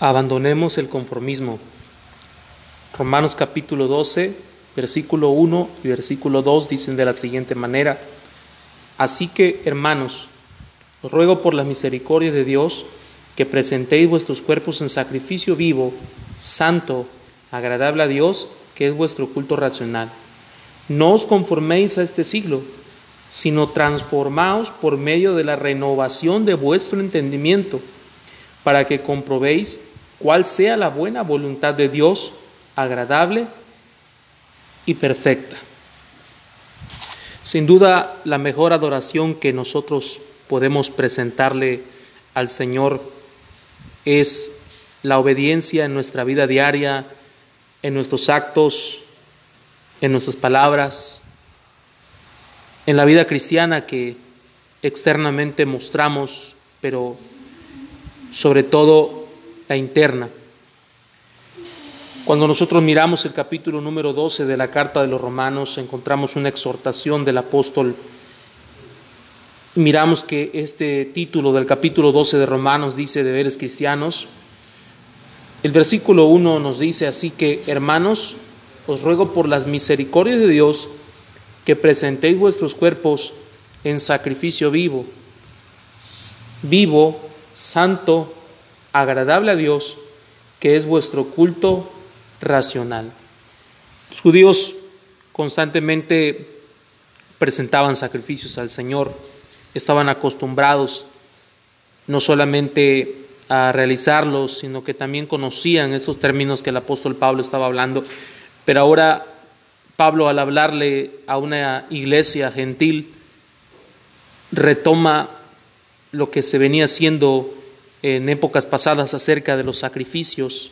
Abandonemos el conformismo. Romanos capítulo 12, versículo 1 y versículo 2 dicen de la siguiente manera, Así que, hermanos, os ruego por la misericordia de Dios que presentéis vuestros cuerpos en sacrificio vivo, santo, agradable a Dios, que es vuestro culto racional. No os conforméis a este siglo, sino transformaos por medio de la renovación de vuestro entendimiento, para que comprobéis cuál sea la buena voluntad de Dios, agradable y perfecta. Sin duda, la mejor adoración que nosotros podemos presentarle al Señor es la obediencia en nuestra vida diaria, en nuestros actos, en nuestras palabras, en la vida cristiana que externamente mostramos, pero sobre todo la interna. Cuando nosotros miramos el capítulo número 12 de la carta de los romanos, encontramos una exhortación del apóstol. Miramos que este título del capítulo 12 de Romanos dice deberes cristianos. El versículo 1 nos dice así que, hermanos, os ruego por las misericordias de Dios que presentéis vuestros cuerpos en sacrificio vivo, vivo, santo, agradable a Dios, que es vuestro culto racional. Los judíos constantemente presentaban sacrificios al Señor, estaban acostumbrados no solamente a realizarlos, sino que también conocían esos términos que el apóstol Pablo estaba hablando. Pero ahora Pablo al hablarle a una iglesia gentil retoma lo que se venía haciendo en épocas pasadas acerca de los sacrificios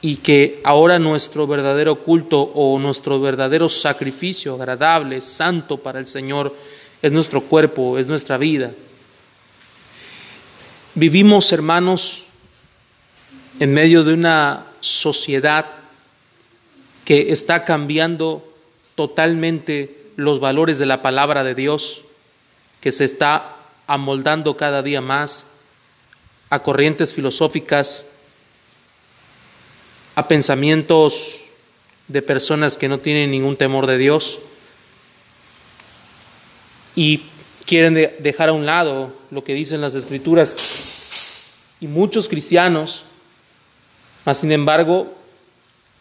y que ahora nuestro verdadero culto o nuestro verdadero sacrificio agradable, santo para el Señor, es nuestro cuerpo, es nuestra vida. Vivimos, hermanos, en medio de una sociedad que está cambiando totalmente los valores de la palabra de Dios, que se está amoldando cada día más a corrientes filosóficas, a pensamientos de personas que no tienen ningún temor de Dios y quieren dejar a un lado lo que dicen las escrituras. Y muchos cristianos, mas sin embargo,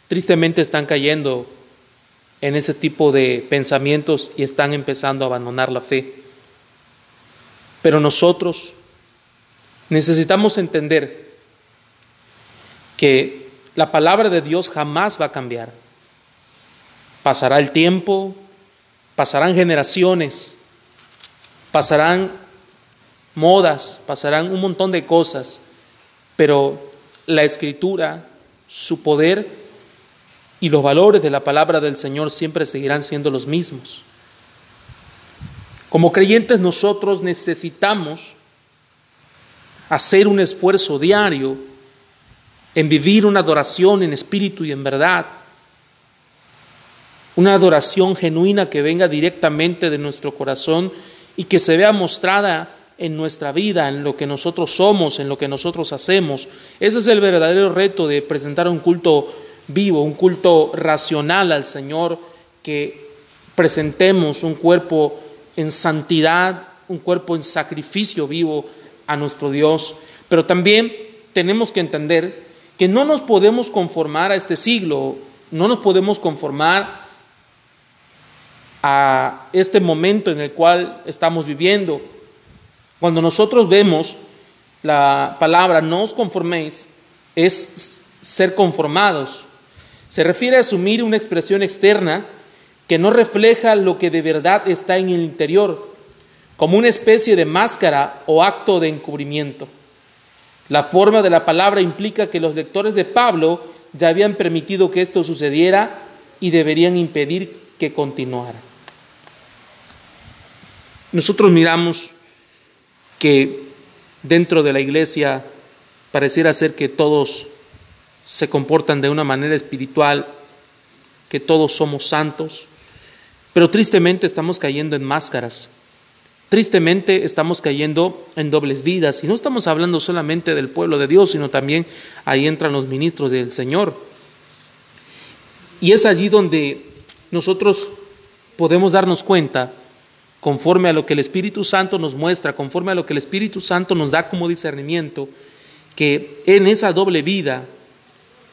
tristemente están cayendo en ese tipo de pensamientos y están empezando a abandonar la fe. Pero nosotros, Necesitamos entender que la palabra de Dios jamás va a cambiar. Pasará el tiempo, pasarán generaciones, pasarán modas, pasarán un montón de cosas, pero la escritura, su poder y los valores de la palabra del Señor siempre seguirán siendo los mismos. Como creyentes nosotros necesitamos hacer un esfuerzo diario en vivir una adoración en espíritu y en verdad. Una adoración genuina que venga directamente de nuestro corazón y que se vea mostrada en nuestra vida, en lo que nosotros somos, en lo que nosotros hacemos. Ese es el verdadero reto de presentar un culto vivo, un culto racional al Señor, que presentemos un cuerpo en santidad, un cuerpo en sacrificio vivo a nuestro Dios, pero también tenemos que entender que no nos podemos conformar a este siglo, no nos podemos conformar a este momento en el cual estamos viviendo. Cuando nosotros vemos la palabra no os conforméis, es ser conformados. Se refiere a asumir una expresión externa que no refleja lo que de verdad está en el interior, como una especie de máscara o acto de encubrimiento. La forma de la palabra implica que los lectores de Pablo ya habían permitido que esto sucediera y deberían impedir que continuara. Nosotros miramos que dentro de la iglesia pareciera ser que todos se comportan de una manera espiritual, que todos somos santos, pero tristemente estamos cayendo en máscaras Tristemente estamos cayendo en dobles vidas y no estamos hablando solamente del pueblo de Dios, sino también ahí entran los ministros del Señor. Y es allí donde nosotros podemos darnos cuenta, conforme a lo que el Espíritu Santo nos muestra, conforme a lo que el Espíritu Santo nos da como discernimiento, que en esa doble vida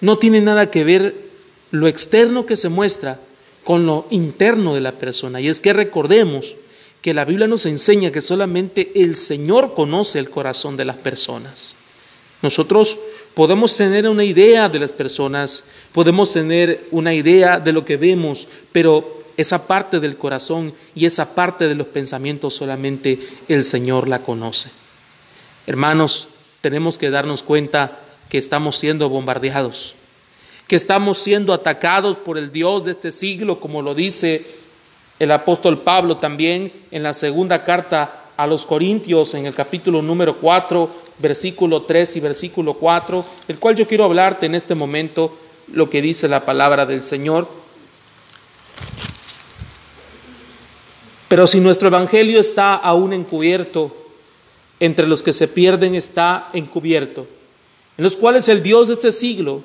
no tiene nada que ver lo externo que se muestra con lo interno de la persona. Y es que recordemos que la Biblia nos enseña que solamente el Señor conoce el corazón de las personas. Nosotros podemos tener una idea de las personas, podemos tener una idea de lo que vemos, pero esa parte del corazón y esa parte de los pensamientos solamente el Señor la conoce. Hermanos, tenemos que darnos cuenta que estamos siendo bombardeados, que estamos siendo atacados por el Dios de este siglo, como lo dice el apóstol Pablo también en la segunda carta a los Corintios, en el capítulo número 4, versículo 3 y versículo 4, el cual yo quiero hablarte en este momento lo que dice la palabra del Señor. Pero si nuestro evangelio está aún encubierto, entre los que se pierden está encubierto, en los cuales el Dios de este siglo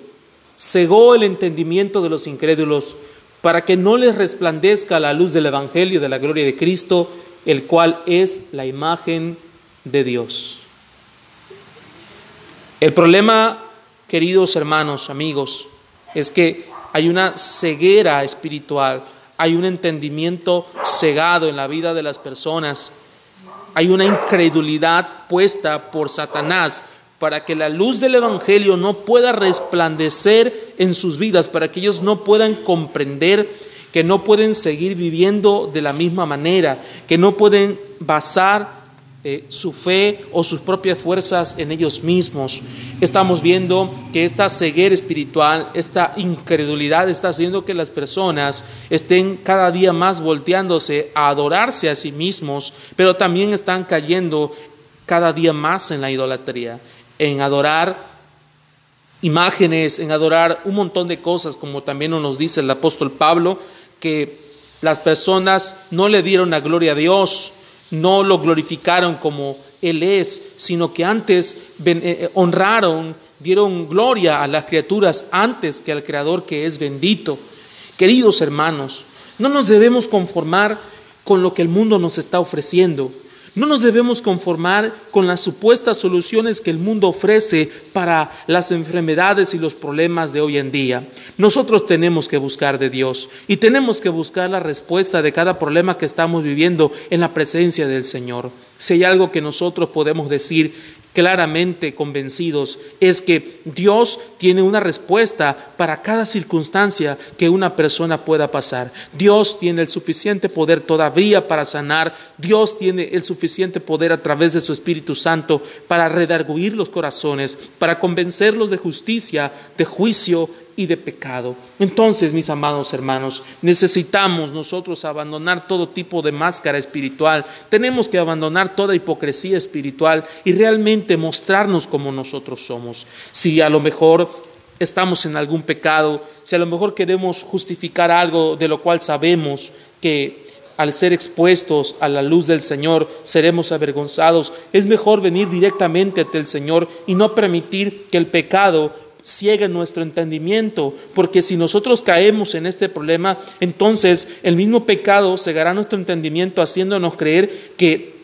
cegó el entendimiento de los incrédulos para que no les resplandezca la luz del evangelio de la gloria de Cristo, el cual es la imagen de Dios. El problema, queridos hermanos, amigos, es que hay una ceguera espiritual, hay un entendimiento cegado en la vida de las personas, hay una incredulidad puesta por Satanás para que la luz del Evangelio no pueda resplandecer en sus vidas, para que ellos no puedan comprender que no pueden seguir viviendo de la misma manera, que no pueden basar eh, su fe o sus propias fuerzas en ellos mismos. Estamos viendo que esta ceguera espiritual, esta incredulidad está haciendo que las personas estén cada día más volteándose a adorarse a sí mismos, pero también están cayendo cada día más en la idolatría, en adorar imágenes, en adorar un montón de cosas, como también nos dice el apóstol Pablo, que las personas no le dieron la gloria a Dios, no lo glorificaron como Él es, sino que antes eh, eh, honraron, dieron gloria a las criaturas antes que al Creador que es bendito. Queridos hermanos, no nos debemos conformar con lo que el mundo nos está ofreciendo. No nos debemos conformar con las supuestas soluciones que el mundo ofrece para las enfermedades y los problemas de hoy en día. Nosotros tenemos que buscar de Dios y tenemos que buscar la respuesta de cada problema que estamos viviendo en la presencia del Señor. Si hay algo que nosotros podemos decir claramente convencidos es que Dios tiene una respuesta para cada circunstancia que una persona pueda pasar. Dios tiene el suficiente poder todavía para sanar. Dios tiene el suficiente poder a través de su Espíritu Santo para redarguir los corazones, para convencerlos de justicia, de juicio y de pecado. Entonces, mis amados hermanos, necesitamos nosotros abandonar todo tipo de máscara espiritual, tenemos que abandonar toda hipocresía espiritual y realmente mostrarnos como nosotros somos. Si a lo mejor estamos en algún pecado, si a lo mejor queremos justificar algo de lo cual sabemos que al ser expuestos a la luz del Señor seremos avergonzados, es mejor venir directamente ante el Señor y no permitir que el pecado ciega nuestro entendimiento, porque si nosotros caemos en este problema, entonces el mismo pecado cegará nuestro entendimiento haciéndonos creer que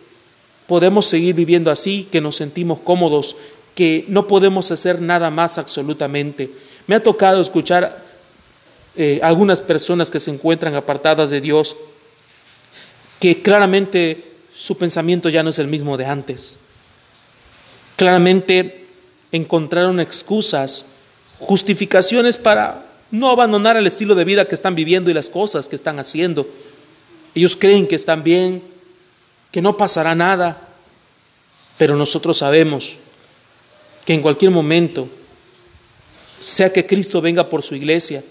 podemos seguir viviendo así, que nos sentimos cómodos, que no podemos hacer nada más absolutamente. Me ha tocado escuchar eh, algunas personas que se encuentran apartadas de Dios, que claramente su pensamiento ya no es el mismo de antes. Claramente encontraron excusas justificaciones para no abandonar el estilo de vida que están viviendo y las cosas que están haciendo. Ellos creen que están bien, que no pasará nada, pero nosotros sabemos que en cualquier momento, sea que Cristo venga por su iglesia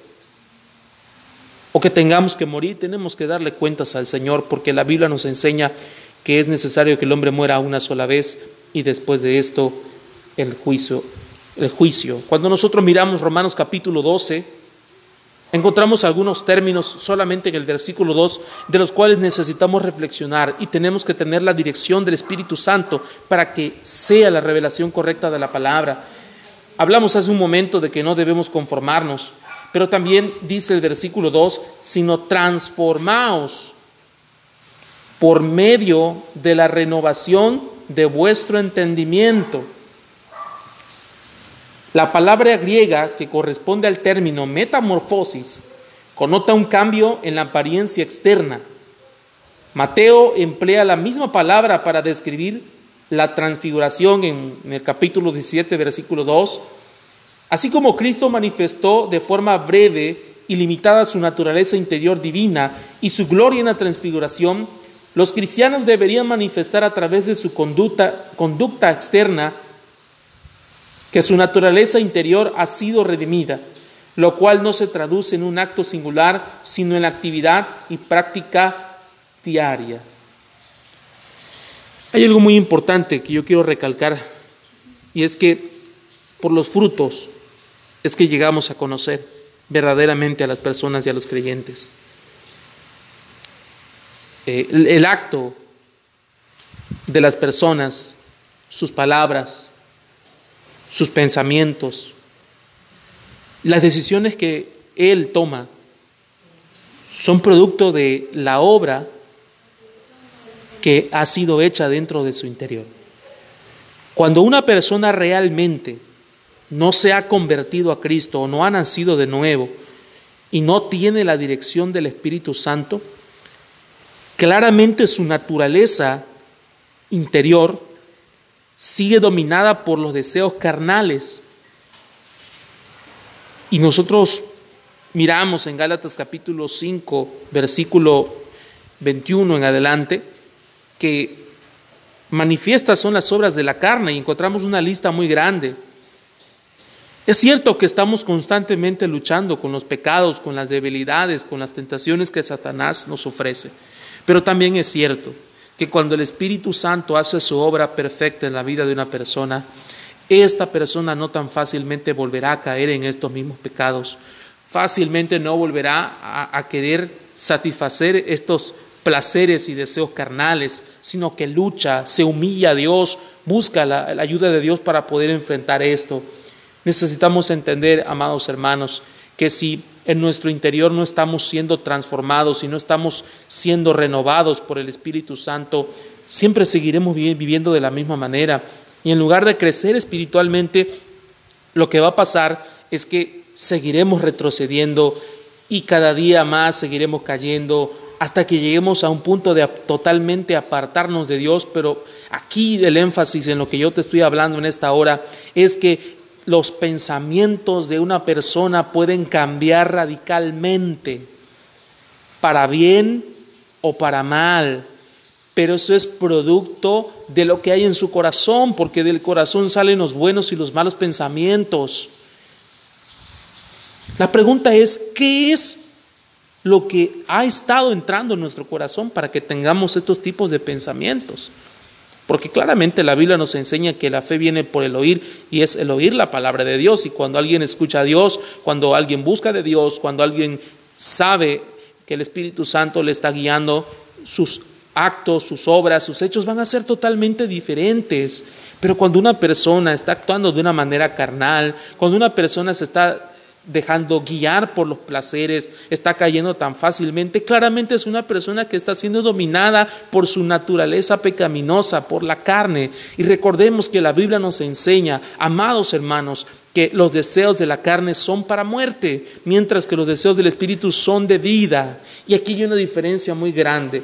o que tengamos que morir, tenemos que darle cuentas al Señor porque la Biblia nos enseña que es necesario que el hombre muera una sola vez y después de esto el juicio el juicio. Cuando nosotros miramos Romanos capítulo 12, Encontramos algunos términos solamente en el versículo 2 de los cuales necesitamos reflexionar y tenemos que tener la dirección del Espíritu Santo para que sea la revelación correcta de la palabra. Hablamos hace un momento de que no debemos conformarnos, pero también dice el versículo 2, sino transformaos por medio de la renovación de vuestro entendimiento. La palabra griega que corresponde al término metamorfosis conota un cambio en la apariencia externa. Mateo emplea la misma palabra para describir la transfiguración en, el capítulo 17, versículo 2. Así como Cristo manifestó de forma breve y limitada su naturaleza interior divina y su gloria en la transfiguración, los cristianos deberían manifestar a través de su conducta, conducta externa que su naturaleza interior ha sido redimida, lo cual no se traduce en un acto singular, sino en la actividad y práctica diaria. Hay algo muy importante que yo quiero recalcar, y es que por los frutos es que llegamos a conocer verdaderamente a las personas y a los creyentes. Eh, el, acto de las personas, sus palabras, sus pensamientos, las decisiones que Él toma, son producto de la obra que ha sido hecha dentro de su interior. Cuando una persona realmente no se ha convertido a Cristo o no ha nacido de nuevo y no tiene la dirección del Espíritu Santo, Claramente su naturaleza interior sigue dominada por los deseos carnales. Y nosotros miramos en Gálatas capítulo 5, versículo 21 en adelante, que manifiestas son las obras de la carne y encontramos una lista muy grande. Es cierto que estamos constantemente luchando con los pecados, con las debilidades, con las tentaciones que Satanás nos ofrece. Pero también es cierto que cuando el Espíritu Santo hace su obra perfecta en la vida de una persona, esta persona no tan fácilmente volverá a caer en estos mismos pecados, fácilmente no volverá a, querer satisfacer estos placeres y deseos carnales, sino que lucha, se humilla a Dios, busca la ayuda de Dios para poder enfrentar esto. Necesitamos entender, amados hermanos, que si en nuestro interior no estamos siendo transformados y no estamos siendo renovados por el Espíritu Santo, siempre seguiremos viviendo de la misma manera. Y en lugar de crecer espiritualmente, lo que va a pasar es que seguiremos retrocediendo y cada día más seguiremos cayendo hasta que lleguemos a un punto de totalmente apartarnos de Dios. Pero aquí el énfasis en lo que yo te estoy hablando en esta hora es que los pensamientos de una persona pueden cambiar radicalmente, para bien o para mal, pero eso es producto de lo que hay en su corazón, porque del corazón salen los buenos y los malos pensamientos. La pregunta es, ¿qué es lo que ha estado entrando en nuestro corazón para que tengamos estos tipos de pensamientos? Porque claramente la Biblia nos enseña que la fe viene por el oír y es el oír la palabra de Dios. Y cuando alguien escucha a Dios, cuando alguien busca de Dios, cuando alguien sabe que el Espíritu Santo le está guiando, sus actos, sus obras, sus hechos van a ser totalmente diferentes. Pero cuando una persona está actuando de una manera carnal, cuando una persona se está dejando guiar por los placeres, está cayendo tan fácilmente, claramente es una persona que está siendo dominada por su naturaleza pecaminosa, por la carne. Y recordemos que la Biblia nos enseña, amados hermanos, que los deseos de la carne son para muerte, mientras que los deseos del Espíritu son de vida. Y aquí hay una diferencia muy grande.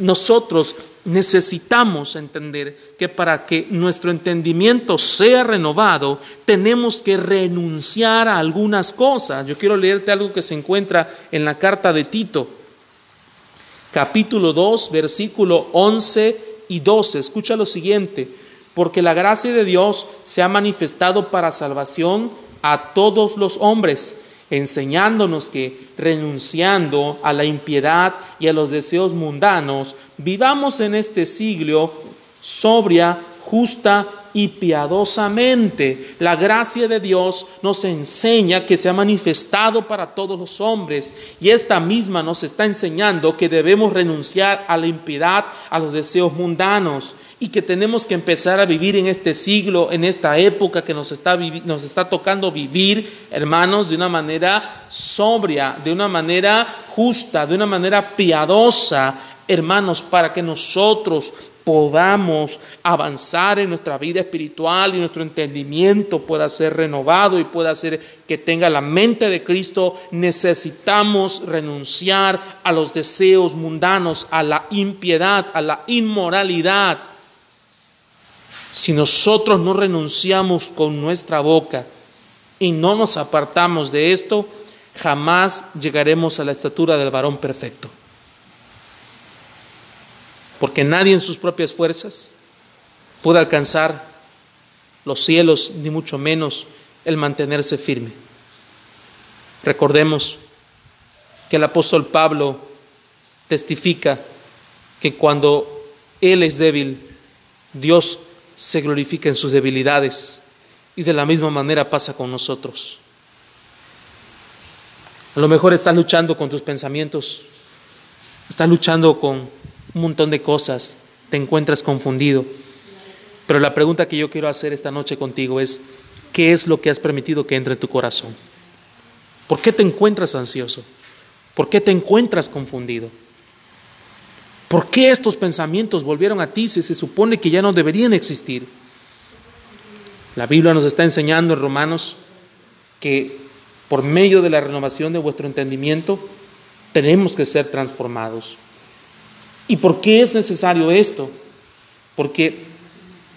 Nosotros necesitamos entender que para que nuestro entendimiento sea renovado, tenemos que renunciar a algunas cosas. Yo quiero leerte algo que se encuentra en la carta de Tito, capítulo 2, versículo 11 y 12. Escucha lo siguiente porque la gracia de Dios se ha manifestado para salvación a todos los hombres, enseñándonos que renunciando a la impiedad y a los deseos mundanos, vivamos en este siglo sobria, justa y piadosamente. La gracia de Dios nos enseña que se ha manifestado para todos los hombres y esta misma nos está enseñando que debemos renunciar a la impiedad, a los deseos mundanos y que tenemos que empezar a vivir en este siglo, en esta época que nos está, nos está tocando vivir, hermanos, de una manera sobria, de una manera justa, de una manera piadosa, hermanos, para que nosotros podamos avanzar en nuestra vida espiritual y nuestro entendimiento pueda ser renovado y pueda ser que tenga la mente de Cristo, necesitamos renunciar a los deseos mundanos, a la impiedad, a la inmoralidad. Si nosotros no renunciamos con nuestra boca y no nos apartamos de esto, jamás llegaremos a la estatura del varón perfecto porque nadie en sus propias fuerzas puede alcanzar los cielos, ni mucho menos el mantenerse firme. Recordemos que el apóstol Pablo testifica que cuando él es débil, Dios se glorifica en sus debilidades y de la misma manera pasa con nosotros. A lo mejor estás luchando con tus pensamientos, estás luchando con un montón de cosas, te encuentras confundido. Pero la pregunta que yo quiero hacer esta noche contigo es, ¿qué es lo que has permitido que entre en tu corazón? ¿Por qué te encuentras ansioso? ¿Por qué te encuentras confundido? ¿Por qué estos pensamientos volvieron a ti si se supone que ya no deberían existir? La Biblia nos está enseñando en Romanos que por medio de la renovación de vuestro entendimiento tenemos que ser transformados. ¿Y por qué es necesario esto? Porque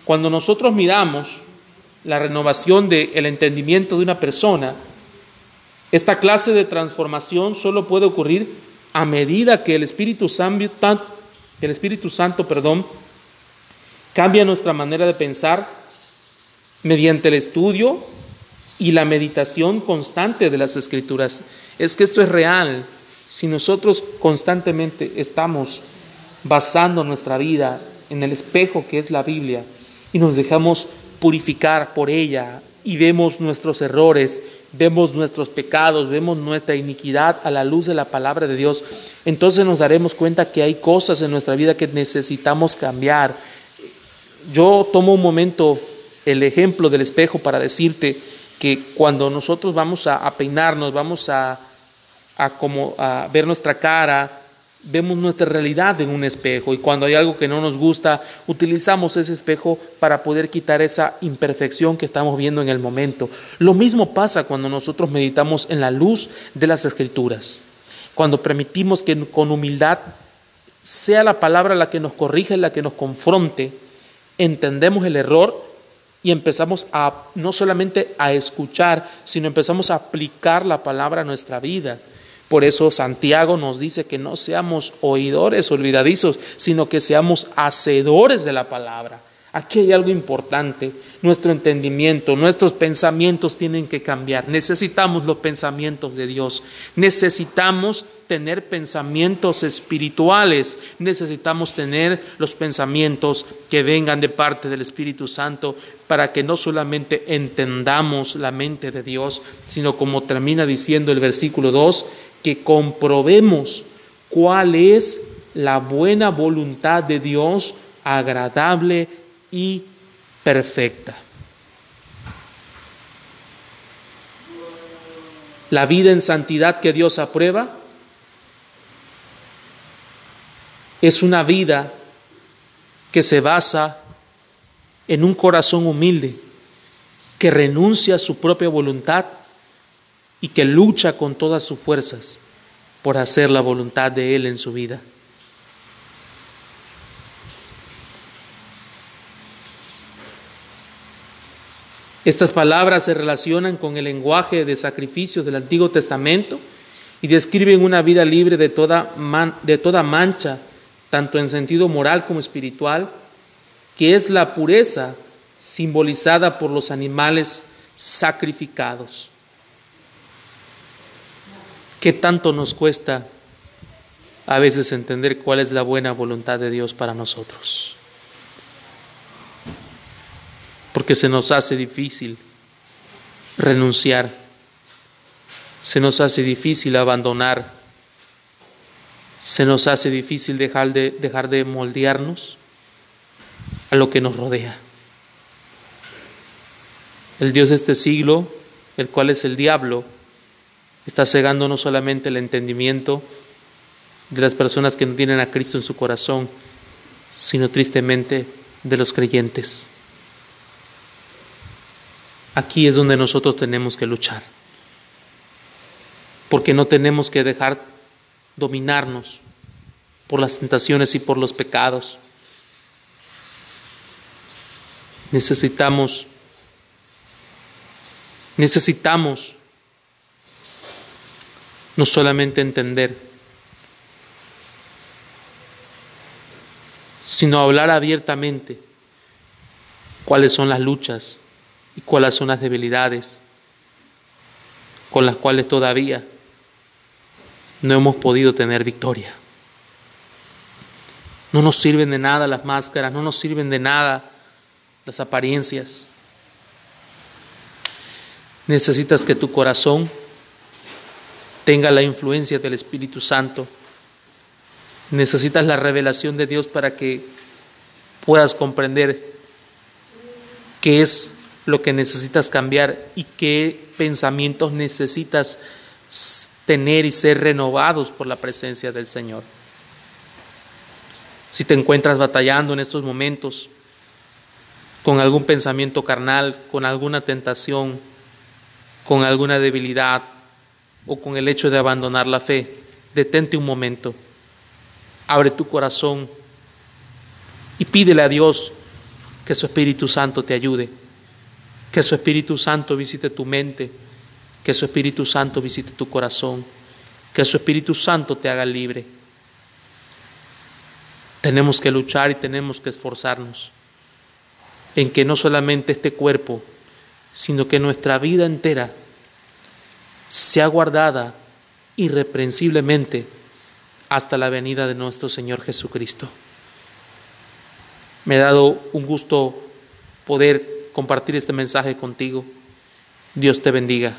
cuando nosotros miramos la renovación del entendimiento de una persona, esta clase de transformación solo puede ocurrir a medida que el Espíritu Santo, el Espíritu Santo perdón, cambia nuestra manera de pensar mediante el estudio y la meditación constante de las Escrituras. Es que esto es real. Si nosotros constantemente estamos basando nuestra vida en el espejo que es la Biblia y nos dejamos purificar por ella y vemos nuestros errores, vemos nuestros pecados, vemos nuestra iniquidad a la luz de la palabra de Dios, entonces nos daremos cuenta que hay cosas en nuestra vida que necesitamos cambiar. Yo tomo un momento el ejemplo del espejo para decirte que cuando nosotros vamos a, peinarnos, vamos a, a, como, a ver nuestra cara, vemos nuestra realidad en un espejo y cuando hay algo que no nos gusta, utilizamos ese espejo para poder quitar esa imperfección que estamos viendo en el momento. Lo mismo pasa cuando nosotros meditamos en la luz de las escrituras, cuando permitimos que con humildad sea la palabra la que nos corrige, la que nos confronte, entendemos el error y empezamos a no solamente a escuchar, sino empezamos a aplicar la palabra a nuestra vida. Por eso Santiago nos dice que no seamos oidores olvidadizos, sino que seamos hacedores de la palabra. Aquí hay algo importante, nuestro entendimiento, nuestros pensamientos tienen que cambiar. Necesitamos los pensamientos de Dios, necesitamos tener pensamientos espirituales, necesitamos tener los pensamientos que vengan de parte del Espíritu Santo para que no solamente entendamos la mente de Dios, sino como termina diciendo el versículo 2, que comprobemos cuál es la buena voluntad de Dios, agradable y perfecta. La vida en santidad que Dios aprueba es una vida que se basa en un corazón humilde, que renuncia a su propia voluntad y que lucha con todas sus fuerzas por hacer la voluntad de Él en su vida. Estas palabras se relacionan con el lenguaje de sacrificios del Antiguo Testamento y describen una vida libre de toda, de toda mancha, tanto en sentido moral como espiritual, que es la pureza simbolizada por los animales sacrificados. ¿Qué tanto nos cuesta a veces entender cuál es la buena voluntad de Dios para nosotros? porque se nos hace difícil renunciar, se nos hace difícil abandonar, se nos hace difícil dejar de, dejar de moldearnos a lo que nos rodea. El Dios de este siglo, el cual es el diablo, está cegando no solamente el entendimiento de las personas que no tienen a Cristo en su corazón, sino tristemente de los creyentes. Aquí es donde nosotros tenemos que luchar, porque no tenemos que dejar dominarnos por las tentaciones y por los pecados. Necesitamos, necesitamos no solamente entender, sino hablar abiertamente cuáles son las luchas y cuáles son las debilidades con las cuales todavía no hemos podido tener victoria. No nos sirven de nada las máscaras, no nos sirven de nada las apariencias. Necesitas que tu corazón tenga la influencia del Espíritu Santo. Necesitas la revelación de Dios para que puedas comprender qué es lo que necesitas cambiar y qué pensamientos necesitas tener y ser renovados por la presencia del Señor. Si te encuentras batallando en estos momentos con algún pensamiento carnal, con alguna tentación, con alguna debilidad o con el hecho de abandonar la fe, detente un momento, abre tu corazón y pídele a Dios que su Espíritu Santo te ayude que su Espíritu Santo visite tu mente, que su Espíritu Santo visite tu corazón, que su Espíritu Santo te haga libre. Tenemos que luchar y tenemos que esforzarnos en que no solamente este cuerpo, sino que nuestra vida entera sea guardada irreprensiblemente hasta la venida de nuestro Señor Jesucristo. Me ha dado un gusto poder compartir este mensaje contigo. Dios te bendiga.